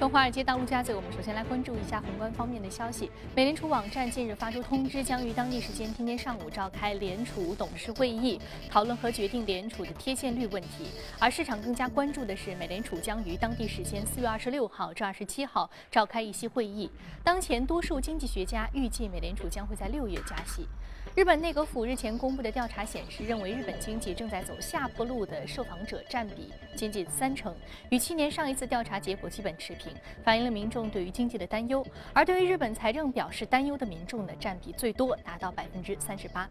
从华尔街到陆家嘴，我们首先来关注一下宏观方面的消息。美联储网站近日发出通知，将于当地时间今天上午召开联储董事会议，讨论和决定联储的贴现率问题。而市场更加关注的是，美联储将于当地时间四月二十六号至二十七号召开议息会议。当前，多数经济学家预计美联储将会在六月加息。日本内阁府日前公布的调查显示，认为日本经济正在走下坡路的受访者占比接近三成，与去年上一次调查结果基本持平，反映了民众对于经济的担忧。而对于日本财政表示担忧的民众呢，占比最多，达到百分之三十八。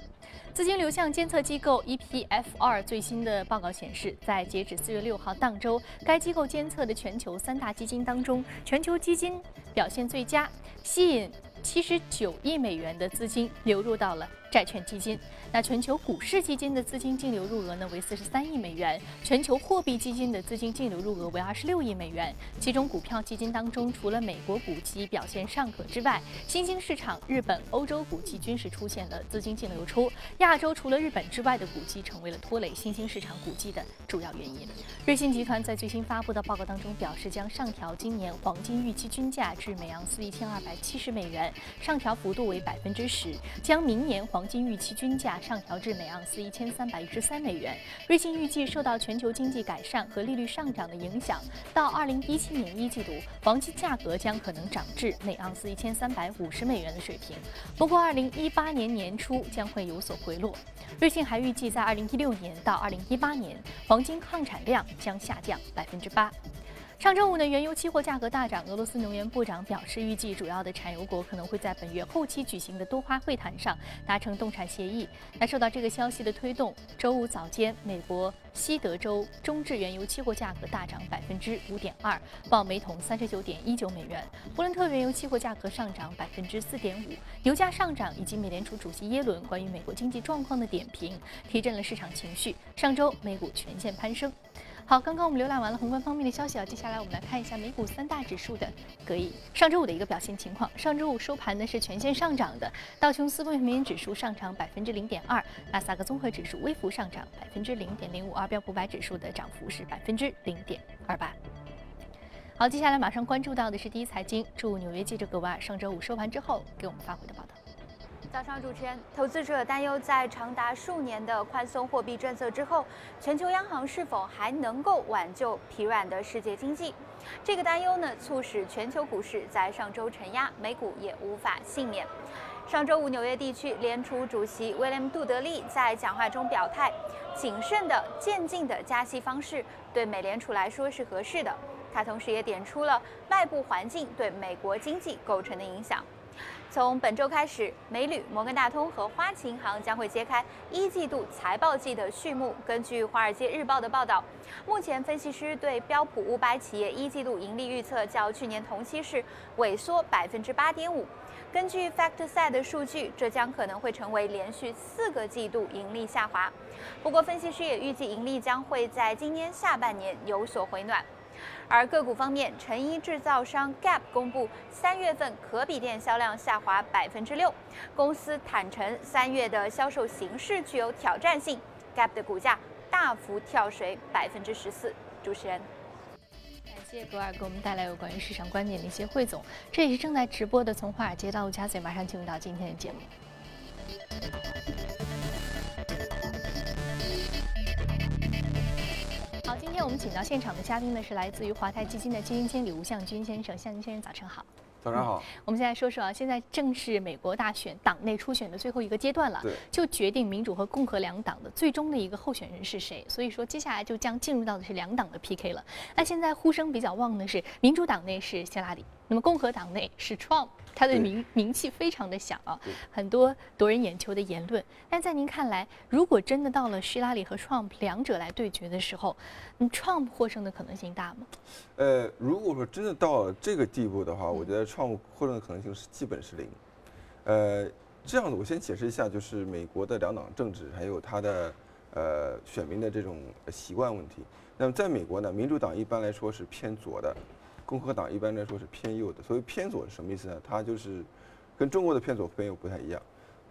资金流向监测机构 EPFR 最新的报告显示，在截止四月六号当周，该机构监测的全球三大基金当中，全球基金表现最佳，吸引七十九亿美元的资金流入到了。债券基金，那全球股市基金的资金净流入额呢为四十三亿美元，全球货币基金的资金净流入额为二十六亿美元。其中股票基金当中，除了美国股基表现尚可之外，新兴市场日本、欧洲股基均是出现了资金净流出。亚洲除了日本之外的股基成为了拖累新兴市场股基的主要原因。瑞信集团在最新发布的报告当中表示，将上调今年黄金预期均价至每盎司一千二百七十美元，上调幅度为百分之十，将明年黄黄金预期均价上调至每盎司一千三百一十三美元。瑞信预计，受到全球经济改善和利率上涨的影响，到二零一七年一季度，黄金价格将可能涨至每盎司一千三百五十美元的水平。不过，二零一八年年初将会有所回落。瑞信还预计，在二零一六年到二零一八年，黄金矿产量将下降百分之八。上周五呢，原油期货价格大涨。俄罗斯能源部长表示，预计主要的产油国可能会在本月后期举行的多花会谈上达成冻产协议。那受到这个消息的推动，周五早间，美国西德州中质原油期货价格大涨百分之五点二，报每桶三十九点一九美元。布伦特原油期货价格上涨百分之四点五。油价上涨以及美联储主席耶伦关于美国经济状况的点评，提振了市场情绪。上周美股全线攀升。好，刚刚我们浏览完了宏观方面的消息啊，接下来我们来看一下美股三大指数的隔夜上周五的一个表现情况。上周五收盘呢是全线上涨的，道琼斯工业平均指数上涨百分之零点二，纳斯达克综合指数微幅上涨百分之零点零五，而标普百指数的涨幅是百分之零点二八。好，接下来马上关注到的是第一财经驻纽约记者格瓦尔上周五收盘之后给我们发回的报道。早上，主持人，投资者担忧在长达数年的宽松货币政策之后，全球央行是否还能够挽救疲软的世界经济？这个担忧呢，促使全球股市在上周承压，美股也无法幸免。上周五，纽约地区联储主席威廉·杜德利在讲话中表态，谨慎的、渐进的加息方式对美联储来说是合适的。他同时也点出了外部环境对美国经济构成的影响。从本周开始，美铝、摩根大通和花旗银行将会揭开一季度财报季的序幕。根据《华尔街日报》的报道，目前分析师对标普五百企业一季度盈利预测较去年同期是萎缩百分之八点五。根据 FactSet 的数据，这将可能会成为连续四个季度盈利下滑。不过，分析师也预计盈利将会在今年下半年有所回暖。而个股方面，成衣制造商 Gap 公布三月份可比店销量下滑百分之六，公司坦诚三月的销售形势具有挑战性，Gap 的股价大幅跳水百分之十四。主持人，感谢格尔给我们带来有关于市场观点的一些汇总，这也是正在直播的，从华尔街到陆家嘴，马上进入到今天的节目。我们请到现场的嘉宾呢，是来自于华泰基金的基金经理吴向军先生。向军先生，早晨好。早上好。我们现在说说啊，现在正是美国大选党内初选的最后一个阶段了，就决定民主和共和两党的最终的一个候选人是谁。所以说，接下来就将进入到的是两党的 PK 了。那现在呼声比较旺的是民主党内是希拉里。那么共和党内是 Trump，他的名名气非常的响啊，很多夺人眼球的言论。但在您看来，如果真的到了希拉里和 Trump 两者来对决的时候，嗯，Trump 获胜的可能性大吗？呃，如果说真的到了这个地步的话，我觉得 Trump 获胜的可能性是基本是零。呃，这样子，我先解释一下，就是美国的两党政治还有它的呃选民的这种习惯问题。那么在美国呢，民主党一般来说是偏左的。共和党一般来说是偏右的，所谓偏左是什么意思呢？它就是跟中国的偏左偏右不太一样。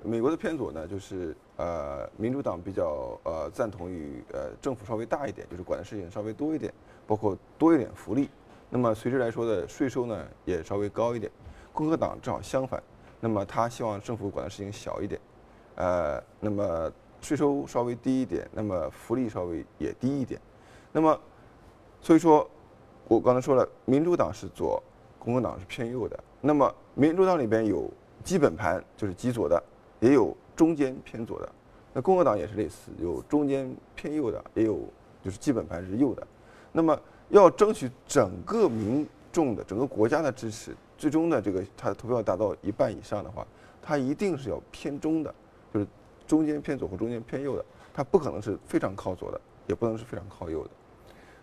美国的偏左呢，就是呃民主党比较呃赞同于呃政府稍微大一点，就是管的事情稍微多一点，包括多一点福利，那么随之来说的税收呢也稍微高一点。共和党正好相反，那么他希望政府管的事情小一点，呃，那么税收稍微低一点，那么福利稍微也低一点。那么所以说，我刚才说了，民主党是左，共和党是偏右的。那么民主党里边有基本盘就是极左的，也有中间偏左的。那共和党也是类似，有中间偏右的，也有就是基本盘是右的。那么要争取整个民众的、整个国家的支持，最终的这个他的投票达到一半以上的话，他一定是要偏中的，就是中间偏左或中间偏右的，他不可能是非常靠左的，也不能是非常靠右的。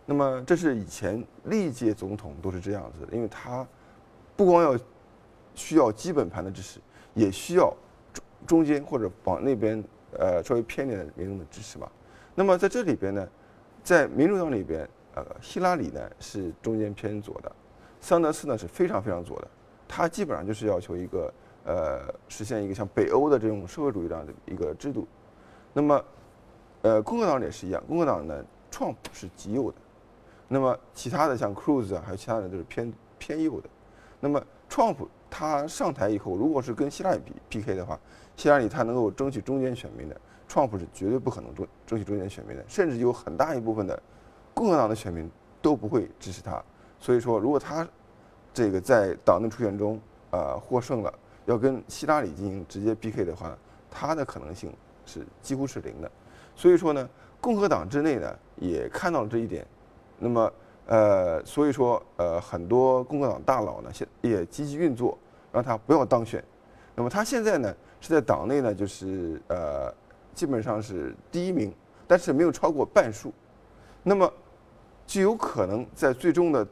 那么这是以前历届总统都是这样子的，因为他不光要需要基本盘的支持，也需要中中间或者往那边。呃，稍微偏点的民众的支持吧。那么在这里边呢，在民主党里边，呃，希拉里呢是中间偏左的，桑德斯呢是非常非常左的。他基本上就是要求一个呃，实现一个像北欧的这种社会主义这样的一个制度。那么，呃，共和党也是一样，共和党呢，Trump 是极右的。那么其他的像 Cruz 啊，还有其他人都是偏偏右的。那么 Trump 他上台以后，如果是跟希拉里 P PK 的话，希拉里他能够争取中间选民的，川普是绝对不可能争争取中间选民的，甚至有很大一部分的共和党的选民都不会支持他。所以说，如果他这个在党内初选中呃获胜了，要跟希拉里进行直接 PK 的话，他的可能性是几乎是零的。所以说呢，共和党之内呢也看到了这一点，那么呃，所以说呃很多共和党大佬呢现也积极运作，让他不要当选。那么他现在呢？是在党内呢，就是呃，基本上是第一名，但是没有超过半数，那么就有可能在最终的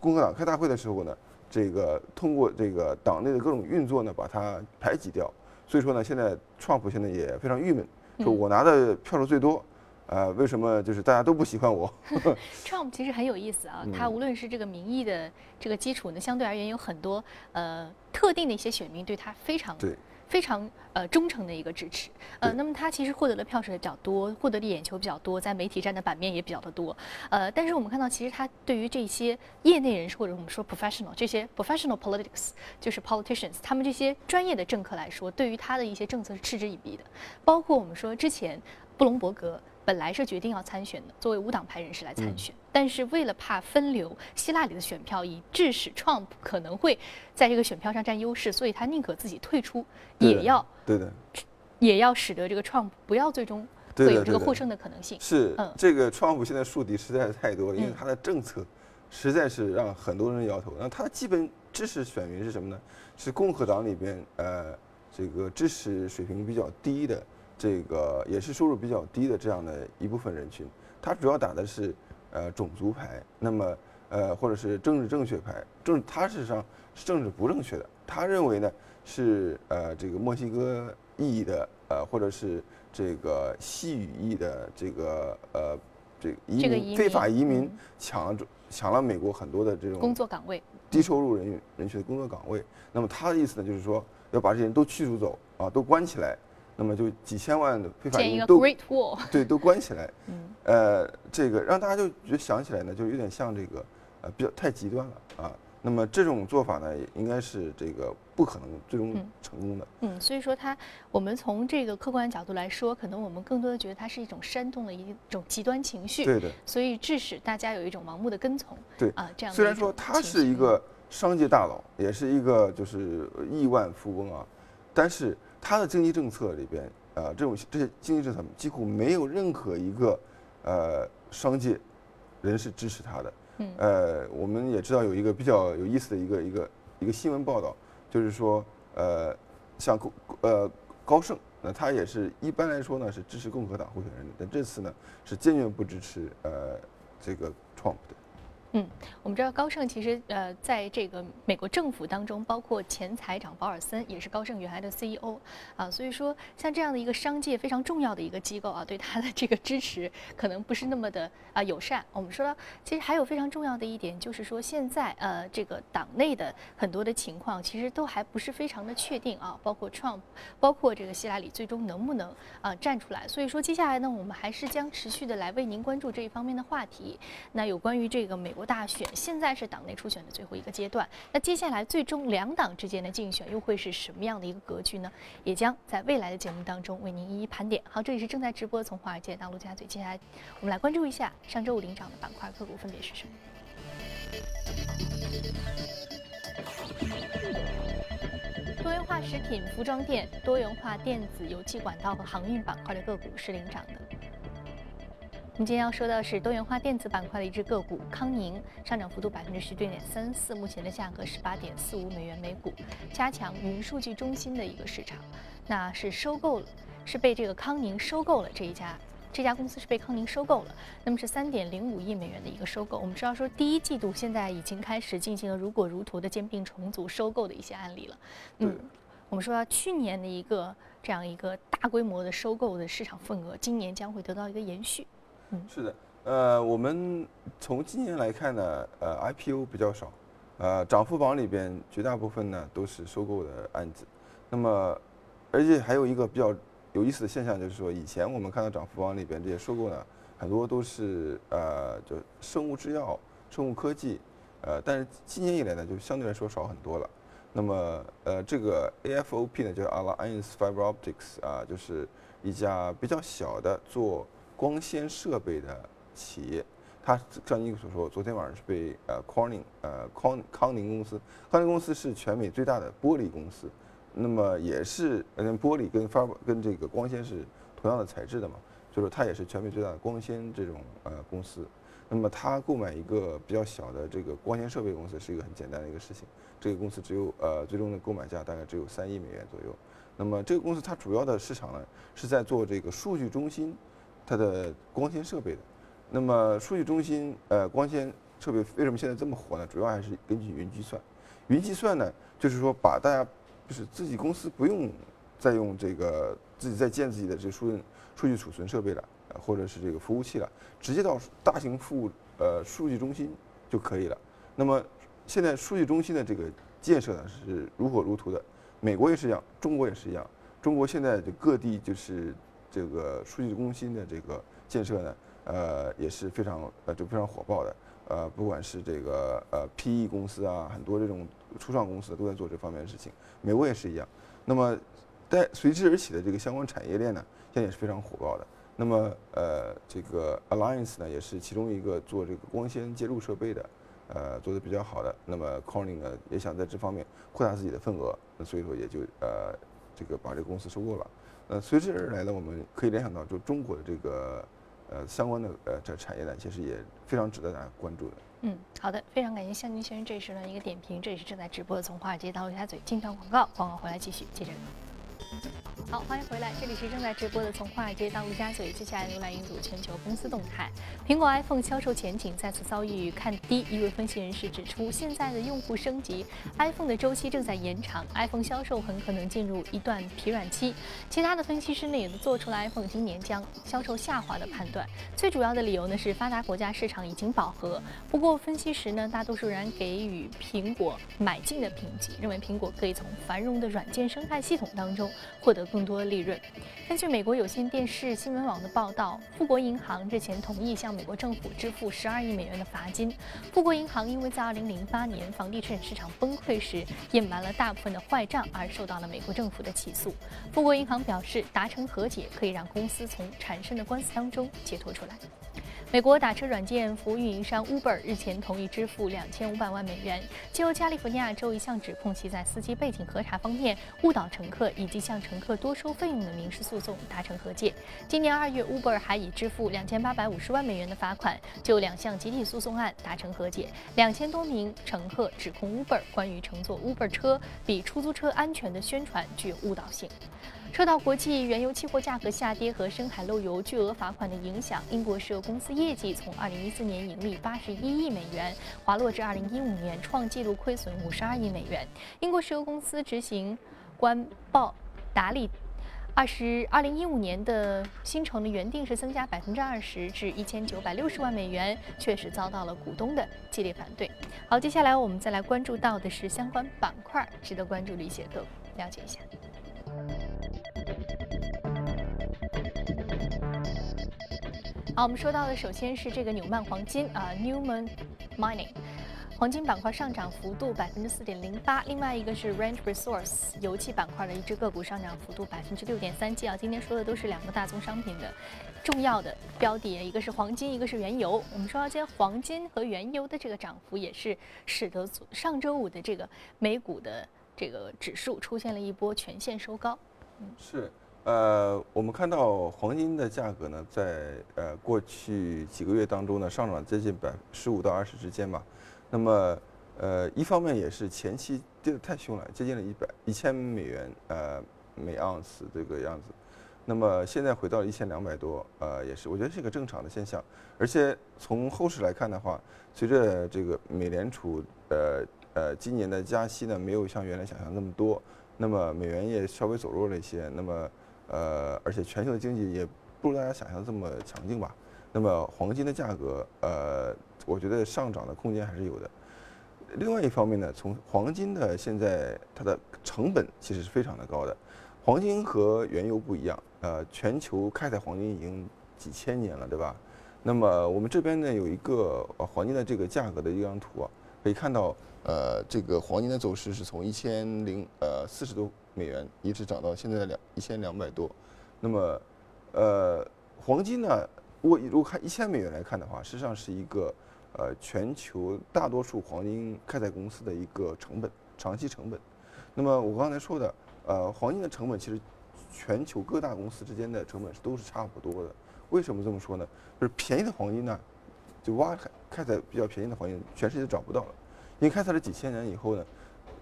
共和党开大会的时候呢，这个通过这个党内的各种运作呢，把他排挤掉。所以说呢，现在川普现在也非常郁闷，说我拿的票数最多，呃，为什么就是大家都不喜欢我？Trump 其实很有意思啊，他无论是这个民意的这个基础呢，相对而言有很多呃特定的一些选民对他非常对。非常呃忠诚的一个支持，呃，那么他其实获得的票数也比较多，获得的眼球比较多，在媒体站的版面也比较的多，呃，但是我们看到其实他对于这些业内人士或者我们说 professional 这些 professional politics 就是 politicians 他们这些专业的政客来说，对于他的一些政策是嗤之以鼻的，包括我们说之前布隆伯格。本来是决定要参选的，作为无党派人士来参选，但是为了怕分流希拉里的选票，以致使 Trump 可能会在这个选票上占优势，所以他宁可自己退出，也要对的，也要使得这个 Trump 不要最终会有这个获胜的可能性。是，嗯这个 Trump 现在树敌实在是太多了，因为他的政策实在是让很多人摇头。那他的基本支持选民是什么呢？是共和党里边呃这个支持水平比较低的。这个也是收入比较低的这样的一部分人群，他主要打的是呃种族牌，那么呃或者是政治正确牌，政他事实上是政治不正确的。他认为呢是呃这个墨西哥裔的呃或者是这个西语裔的这个呃这个移民非法移民抢了抢了美国很多的这种工作岗位，低收入人人群的工作岗位。那么他的意思呢就是说要把这些人都驱逐走啊，都关起来。那么就几千万的非法移民都 对都关起来，嗯，呃，这个让大家就觉得想起来呢，就有点像这个，呃，比较太极端了啊。那么这种做法呢，应该是这个不可能最终成功的。嗯，所以说它，我们从这个客观角度来说，可能我们更多的觉得它是一种煽动的一种极端情绪。对的。所以致使大家有一种盲目的跟从。对啊，这样。虽然说他是一个商界大佬，也是一个就是亿万富翁啊，但是。他的经济政策里边，呃，这种这些经济政策几乎没有任何一个，呃，商界人士支持他的。嗯。呃，我们也知道有一个比较有意思的一个一个一个新闻报道，就是说，呃，像呃高盛，那他也是一般来说呢是支持共和党候选人的，但这次呢是坚决不支持呃这个 Trump 的。嗯，我们知道高盛其实呃，在这个美国政府当中，包括前财长保尔森也是高盛原来的 CEO 啊，所以说像这样的一个商界非常重要的一个机构啊，对他的这个支持可能不是那么的啊友善。我们说到，其实还有非常重要的一点就是说，现在呃这个党内的很多的情况其实都还不是非常的确定啊，包括 Trump，包括这个希拉里最终能不能啊站出来。所以说接下来呢，我们还是将持续的来为您关注这一方面的话题。那有关于这个美。国大选，现在是党内初选的最后一个阶段。那接下来最终两党之间的竞选又会是什么样的一个格局呢？也将在未来的节目当中为您一一盘点。好，这里是正在直播从华尔街到陆家嘴，接下来我们来关注一下上周五领涨的板块个股分别是什么。多元化食品、服装店、多元化电子、油气管道和航运板块的个股是领涨的。我们今天要说的是多元化电子板块的一只个股康宁，上涨幅度百分之十六点三四，目前的价格十八点四五美元每股，加强云数据中心的一个市场。那是收购了，是被这个康宁收购了这一家，这家公司是被康宁收购了，那么是三点零五亿美元的一个收购。我们知道说第一季度现在已经开始进行了如火如荼的兼并重组收购的一些案例了。嗯，我们说去年的一个这样一个大规模的收购的市场份额，今年将会得到一个延续。是的，呃，我们从今年来看呢，呃，IPO 比较少，呃，涨幅榜里边绝大部分呢都是收购的案子。那么，而且还有一个比较有意思的现象，就是说以前我们看到涨幅榜里边这些收购呢，很多都是呃，就生物制药、生物科技，呃，但是今年以来呢，就相对来说少很多了。那么，呃，这个 AFOP 呢，就是 Alliance Fiber Optics 啊，就是一家比较小的做。光纤设备的企业，它像你所说，昨天晚上是被呃 Corning 呃康康宁公司，康宁公司是全美最大的玻璃公司，那么也是呃玻璃跟发跟这个光纤是同样的材质的嘛，就是它也是全美最大的光纤这种呃公司，那么它购买一个比较小的这个光纤设备公司是一个很简单的一个事情，这个公司只有呃最终的购买价大概只有三亿美元左右，那么这个公司它主要的市场呢是在做这个数据中心。它的光纤设备的，那么数据中心呃光纤设备为什么现在这么火呢？主要还是根据云计算。云计算呢，就是说把大家就是自己公司不用再用这个自己再建自己的这数数据储存设备了，或者是这个服务器了，直接到大型服务呃数据中心就可以了。那么现在数据中心的这个建设呢是如火如荼的，美国也是一样，中国也是一样。中国现在的各地就是。这个数据中心的这个建设呢，呃，也是非常呃就非常火爆的，呃，不管是这个呃 PE 公司啊，很多这种初创公司都在做这方面的事情。美国也是一样。那么，在随之而起的这个相关产业链呢，现在也是非常火爆的。那么，呃，这个 Alliance 呢，也是其中一个做这个光纤接入设备的，呃，做的比较好的。那么 Corning 呢，也想在这方面扩大自己的份额，所以说也就呃，这个把这个公司收购了。呃，随之而来的，我们可以联想到，就中国的这个呃相关的呃这产业呢，其实也非常值得大家关注的。嗯，好的，非常感谢向军先生这一时段一个点评，这里是正在直播的从华尔街到陆家嘴，经常广告，广告回来继续接着。好，欢迎回来，这里是正在直播的从华尔街到陆家嘴，接下来浏览一组全球公司动态。苹果 iPhone 销售前景再次遭遇看低，一位分析人士指出，现在的用户升级，iPhone 的周期正在延长，iPhone 销售很可能进入一段疲软期。其他的分析师呢也做出了 iPhone 今年将销售下滑的判断。最主要的理由呢是发达国家市场已经饱和。不过分析时呢大多数人给予苹果买进的评级，认为苹果可以从繁荣的软件生态系统当中获得更。多的利润。根据美国有线电视新闻网的报道，富国银行日前同意向美国政府支付十二亿美元的罚金。富国银行因为在二零零八年房地产市场崩溃时隐瞒了大部分的坏账，而受到了美国政府的起诉。富国银行表示，达成和解可以让公司从产生的官司当中解脱出来。美国打车软件服务运营商 Uber 日前同意支付两千五百万美元，就加利福尼亚州一项指控其在司机背景核查方面误导乘客以及向乘客多收费用的民事诉讼达成和解。今年二月，Uber 还已支付两千八百五十万美元的罚款，就两项集体诉讼案达成和解。两千多名乘客指控 Uber 关于乘坐 Uber 车比出租车安全的宣传具有误导性。受到国际原油期货价格下跌和深海漏油巨额罚款的影响，英国石油公司业绩从2014年盈利81亿美元滑落至2015年创纪录亏损52亿美元。英国石油公司执行官鲍达利二十2015年的薪酬呢原定是增加20%至1960万美元，确实遭到了股东的激烈反对。好，接下来我们再来关注到的是相关板块值得关注的一些个股，了解一下。好，我们说到的首先是这个纽曼黄金啊，Newman Mining。黄金板块上涨幅度百分之四点零八，另外一个是 Range Resource 油气板块的一只个股上涨幅度百分之六点三七啊。今天说的都是两个大宗商品的重要的标的，一个是黄金，一个是原油。我们说到今天黄金和原油的这个涨幅，也是使得上周五的这个美股的这个指数出现了一波全线收高。嗯，是，呃，我们看到黄金的价格呢，在呃过去几个月当中呢，上涨接近百十五到二十之间吧。那么，呃，一方面也是前期跌得太凶了，接近了一百一千美元，呃，每盎司这个样子。那么现在回到一千两百多，呃，也是我觉得是一个正常的现象。而且从后市来看的话，随着这个美联储呃呃今年的加息呢，没有像原来想象那么多，那么美元也稍微走弱了一些。那么，呃，而且全球的经济也不如大家想象这么强劲吧。那么黄金的价格，呃。我觉得上涨的空间还是有的。另外一方面呢，从黄金的现在它的成本其实是非常的高的。黄金和原油不一样，呃，全球开采黄金已经几千年了，对吧？那么我们这边呢有一个黄金的这个价格的一张图啊，可以看到，呃，这个黄金的走势是从一千零呃四十多美元一直涨到现在的两一千两百多。那么，呃，黄金呢，我如果看一千美元来看的话，实际上是一个。呃，全球大多数黄金开采公司的一个成本，长期成本。那么我刚才说的，呃，黄金的成本其实全球各大公司之间的成本是都是差不多的。为什么这么说呢？就是便宜的黄金呢，就挖开开采比较便宜的黄金，全世界找不到了。因为开采了几千年以后呢，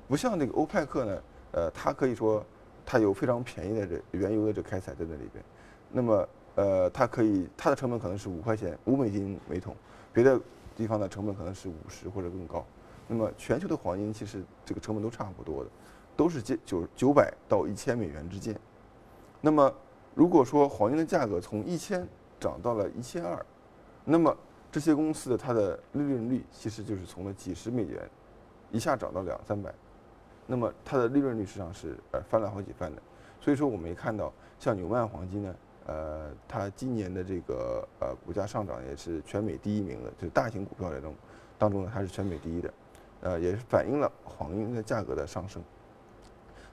不像那个欧派克呢，呃，它可以说它有非常便宜的这原油的这开采在那里边。那么呃，它可以它的成本可能是五块钱五美金每桶，别的。地方的成本可能是五十或者更高，那么全球的黄金其实这个成本都差不多的，都是接九九百到一千美元之间。那么如果说黄金的价格从一千涨到了一千二，那么这些公司的它的利润率其实就是从了几十美元一下涨到两三百，那么它的利润率实际上是呃翻了好几番的。所以说我们也看到像纽曼黄金呢。呃，它今年的这个呃股价上涨也是全美第一名的，就是大型股票当中当中呢，它是全美第一的，呃，也是反映了黄金的价格的上升。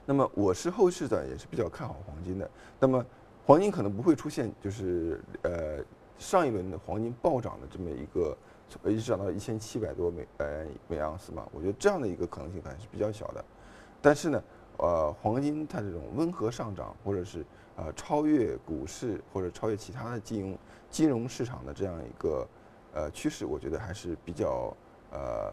那么我是后市的也是比较看好黄金的。那么黄金可能不会出现就是呃上一轮的黄金暴涨的这么一个，一直涨到一千七百多美呃每盎司嘛，我觉得这样的一个可能性还是比较小的。但是呢，呃，黄金它这种温和上涨或者是呃，超越股市或者超越其他的金融金融市场的这样一个呃趋势，我觉得还是比较呃，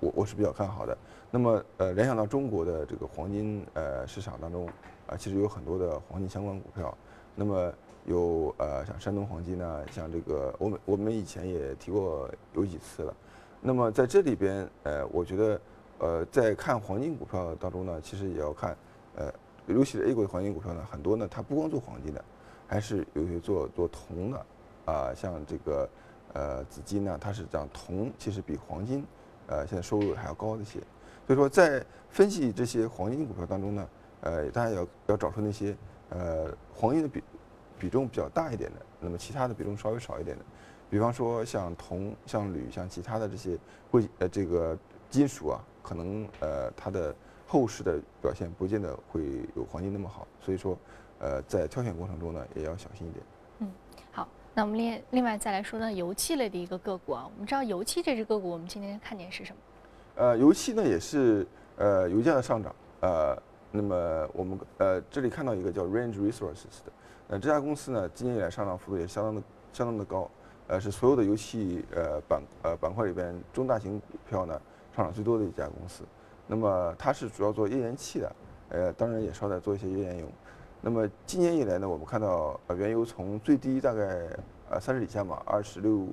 我我是比较看好的。那么呃，联想到中国的这个黄金呃市场当中啊，其实有很多的黄金相关股票。那么有呃像山东黄金呢，像这个我们我们以前也提过有几次了。那么在这里边呃，我觉得呃在看黄金股票当中呢，其实也要看呃。尤其是 A 股的黄金股票呢，很多呢，它不光做黄金的，还是有些做做铜的，啊，像这个呃紫金呢，它是讲铜其实比黄金，呃，现在收入还要高一些。所以说，在分析这些黄金股票当中呢，呃，大家要要找出那些呃黄金的比比重比较大一点的，那么其他的比重稍微少一点的，比方说像铜、像铝、像其他的这些贵呃这个金属啊，可能呃它的。后市的表现不见得会有黄金那么好，所以说，呃，在挑选过程中呢，也要小心一点。嗯，好，那我们另另外再来说呢，油气类的一个个股啊，我们知道油气这只个股，我们今天看点是什么？呃，油气呢也是呃油价的上涨，呃，那么我们呃这里看到一个叫 Range Resources 的，呃这家公司呢今年以来上涨幅度也相当的相当的高，呃是所有的油气呃板呃板块里边中大型股票呢上涨最多的一家公司。那么它是主要做页岩气的，呃，当然也稍带做一些页岩油。那么今年以来呢，我们看到呃原油从最低大概呃三十以下嘛，二十六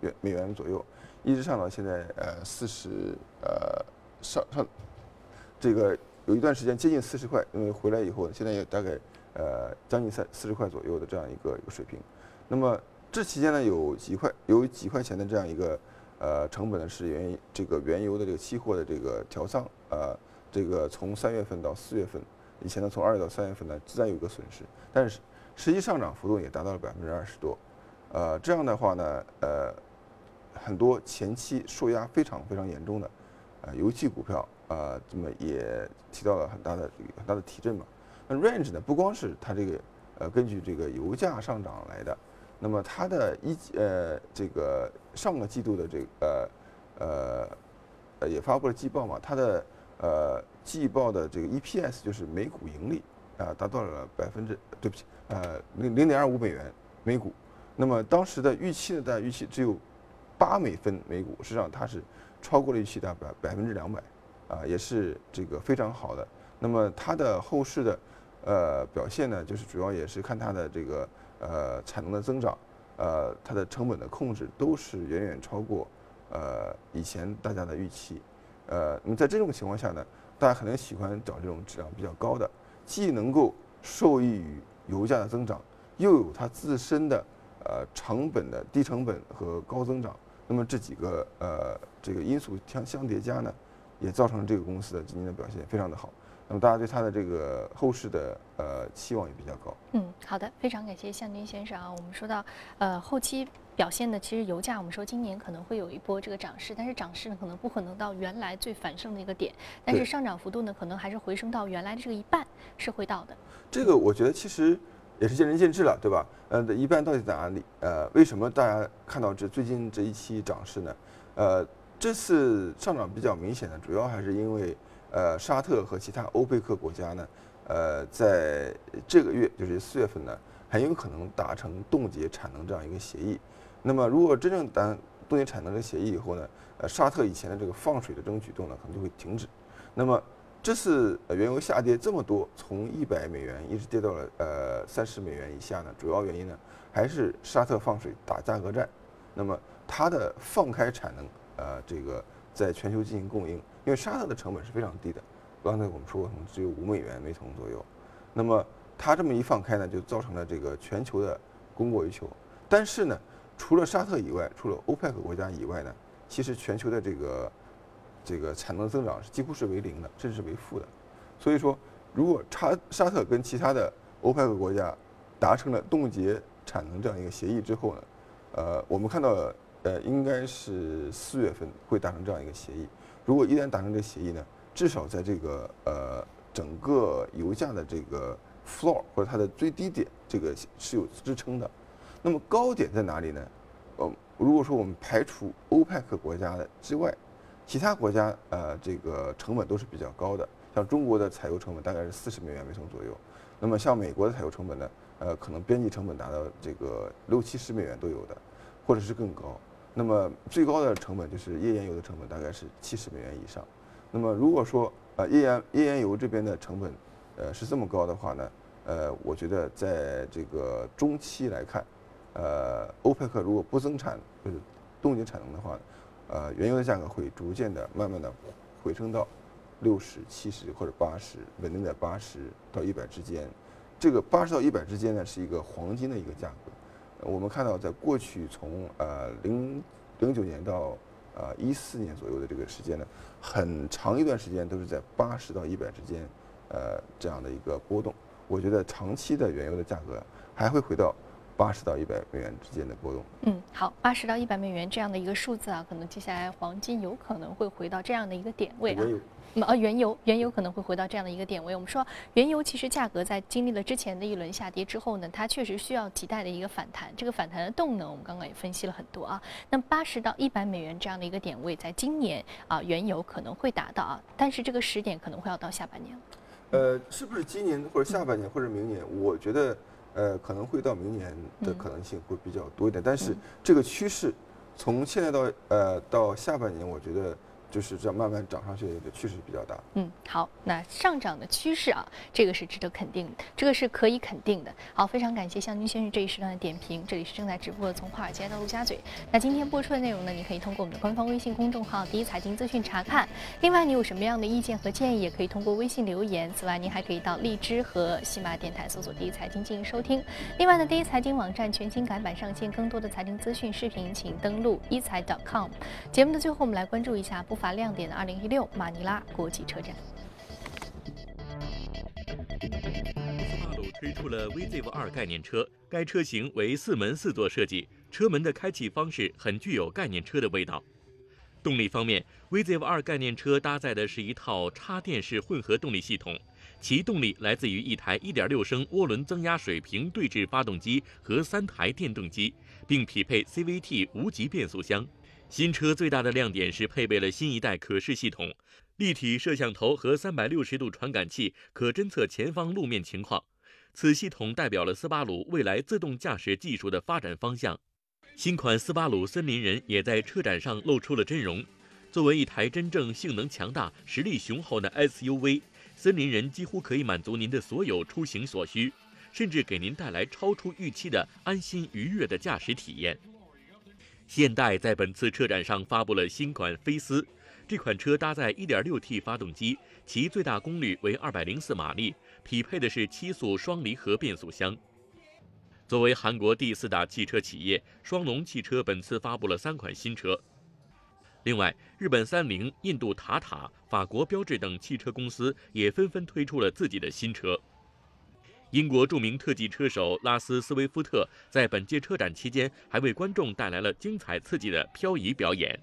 元美元左右，一直上到现在呃四十呃上上，这个有一段时间接近四十块，因为回来以后现在也大概呃将近三四十块左右的这样一个一个水平。那么这期间呢有几块有几块钱的这样一个。呃，成本呢是原这个原油的这个期货的这个调仓，呃，这个从三月份到四月份，以前呢从二月到三月份呢自然有一个损失，但是实际上涨幅度也达到了百分之二十多，呃，这样的话呢，呃，很多前期受压非常非常严重的，呃，油气股票啊，这么也提到了很大的很大的提振嘛。Range 呢，不光是它这个呃根据这个油价上涨来的，那么它的一呃这个上个季度的这个呃呃也发布了季报嘛，它的呃季报的这个 EPS 就是每股盈利啊达到了百分之对不起呃零零点二五美元每股。那么当时的预期呢，大家预期只有八美分每股，实际上它是超过了预期的百百分之两百，啊，也是这个非常好的。那么它的后市的呃表现呢，就是主要也是看它的这个呃产能的增长，呃它的成本的控制都是远远超过呃以前大家的预期。呃，那么在这种情况下呢，大家可能喜欢找这种质量比较高的，既能够受益于油价的增长，又有它自身的。呃，成本的低成本和高增长，那么这几个呃这个因素相相叠加呢，也造成这个公司的今年的表现非常的好。那么大家对它的这个后市的呃期望也比较高。嗯，好的，非常感谢向军先生啊。我们说到呃后期表现的，其实油价我们说今年可能会有一波这个涨势，但是涨势呢可能不可能到原来最繁盛的一个点，但是上涨幅度呢可能还是回升到原来的这个一半是会到的。这个我觉得其实。也是见仁见智了，对吧？呃，一半到底在哪里？呃，为什么大家看到这最近这一期涨势呢？呃，这次上涨比较明显的，主要还是因为呃，沙特和其他欧佩克国家呢，呃，在这个月就是四月份呢，很有可能达成冻结产能这样一个协议。那么，如果真正达冻结产能的协议以后呢，呃，沙特以前的这个放水的这种举动呢，可能就会停止。那么，这次原油下跌这么多，从一百美元一直跌到了呃三十美元以下呢，主要原因呢还是沙特放水打价格战。那么它的放开产能，呃，这个在全球进行供应，因为沙特的成本是非常低的，刚才我们说过，可能只有五美元每桶左右。那么它这么一放开呢，就造成了这个全球的供过于求。但是呢，除了沙特以外，除了欧佩克国家以外呢，其实全球的这个。这个产能增长是几乎是为零的，甚至是为负的。所以说，如果沙沙特跟其他的欧佩克国家达成了冻结产能这样一个协议之后呢，呃，我们看到呃应该是四月份会达成这样一个协议。如果一旦达成这协议呢，至少在这个呃整个油价的这个 floor 或者它的最低点，这个是有支撑的。那么高点在哪里呢？呃，如果说我们排除欧佩克国家的之外。其他国家呃，这个成本都是比较高的，像中国的采油成本大概是四十美元每桶左右，那么像美国的采油成本呢，呃，可能边际成本达到这个六七十美元都有的，或者是更高。那么最高的成本就是页岩油的成本大概是七十美元以上。那么如果说呃页岩页岩油这边的成本呃是这么高的话呢，呃，我觉得在这个中期来看，呃，欧佩克如果不增产就是冻结产能的话。呃，原油的价格会逐渐的、慢慢的回升到六十七十或者八十，稳定在八十到一百之间。这个八十到一百之间呢，是一个黄金的一个价格。我们看到，在过去从呃零零九年到呃一四年左右的这个时间呢，很长一段时间都是在八十到一百之间，呃这样的一个波动。我觉得长期的原油的价格还会回到。八十到一百美元之间的波动。嗯，好，八十到一百美元这样的一个数字啊，可能接下来黄金有可能会回到这样的一个点位啊。那么呃，原油原油可能会回到这样的一个点位。我们说原油其实价格在经历了之前的一轮下跌之后呢，它确实需要亟待的一个反弹。这个反弹的动能，我们刚刚也分析了很多啊。那么八十到一百美元这样的一个点位，在今年啊，原油可能会达到啊，但是这个时点可能会要到下半年。呃，是不是今年或者下半年或者明年？我觉得。呃，可能会到明年的可能性会比较多一点，但是这个趋势从现在到呃到下半年，我觉得。就是这样慢慢涨上去的一个趋势比较大。嗯，好，那上涨的趋势啊，这个是值得肯定的，这个是可以肯定的。好，非常感谢向军先生这一时段的点评。这里是正在直播的从华尔街到陆家嘴。那今天播出的内容呢，你可以通过我们的官方微信公众号“第一财经资讯”查看。另外，你有什么样的意见和建议，也可以通过微信留言。此外，您还可以到荔枝和喜马电台搜索“第一财经”进行收听。另外呢，第一财经网站全新改版上线，更多的财经资讯视频，请登录一财 .com。节目的最后，我们来关注一下不。发亮点的二零一六马尼拉国际车展。斯巴鲁推出了 VZIV 二概念车，该车型为四门四座设计，车门的开启方式很具有概念车的味道。动力方面，VZEV 2概念车搭载的是一套插电式混合动力系统，其动力来自于一台1.6升涡轮增压水平对置发动机和三台电动机，并匹配 CVT 无级变速箱。新车最大的亮点是配备了新一代可视系统，立体摄像头和360度传感器可侦测前方路面情况。此系统代表了斯巴鲁未来自动驾驶技术的发展方向。新款斯巴鲁森林人也在车展上露出了真容。作为一台真正性能强大、实力雄厚的 SUV，森林人几乎可以满足您的所有出行所需，甚至给您带来超出预期的安心愉悦的驾驶体验。现代在本次车展上发布了新款菲斯，这款车搭载 1.6T 发动机，其最大功率为204马力，匹配的是七速双离合变速箱。作为韩国第四大汽车企业，双龙汽车本次发布了三款新车。另外，日本三菱、印度塔塔、法国标致等汽车公司也纷纷推出了自己的新车。英国著名特技车手拉斯·斯威夫特在本届车展期间，还为观众带来了精彩刺激的漂移表演。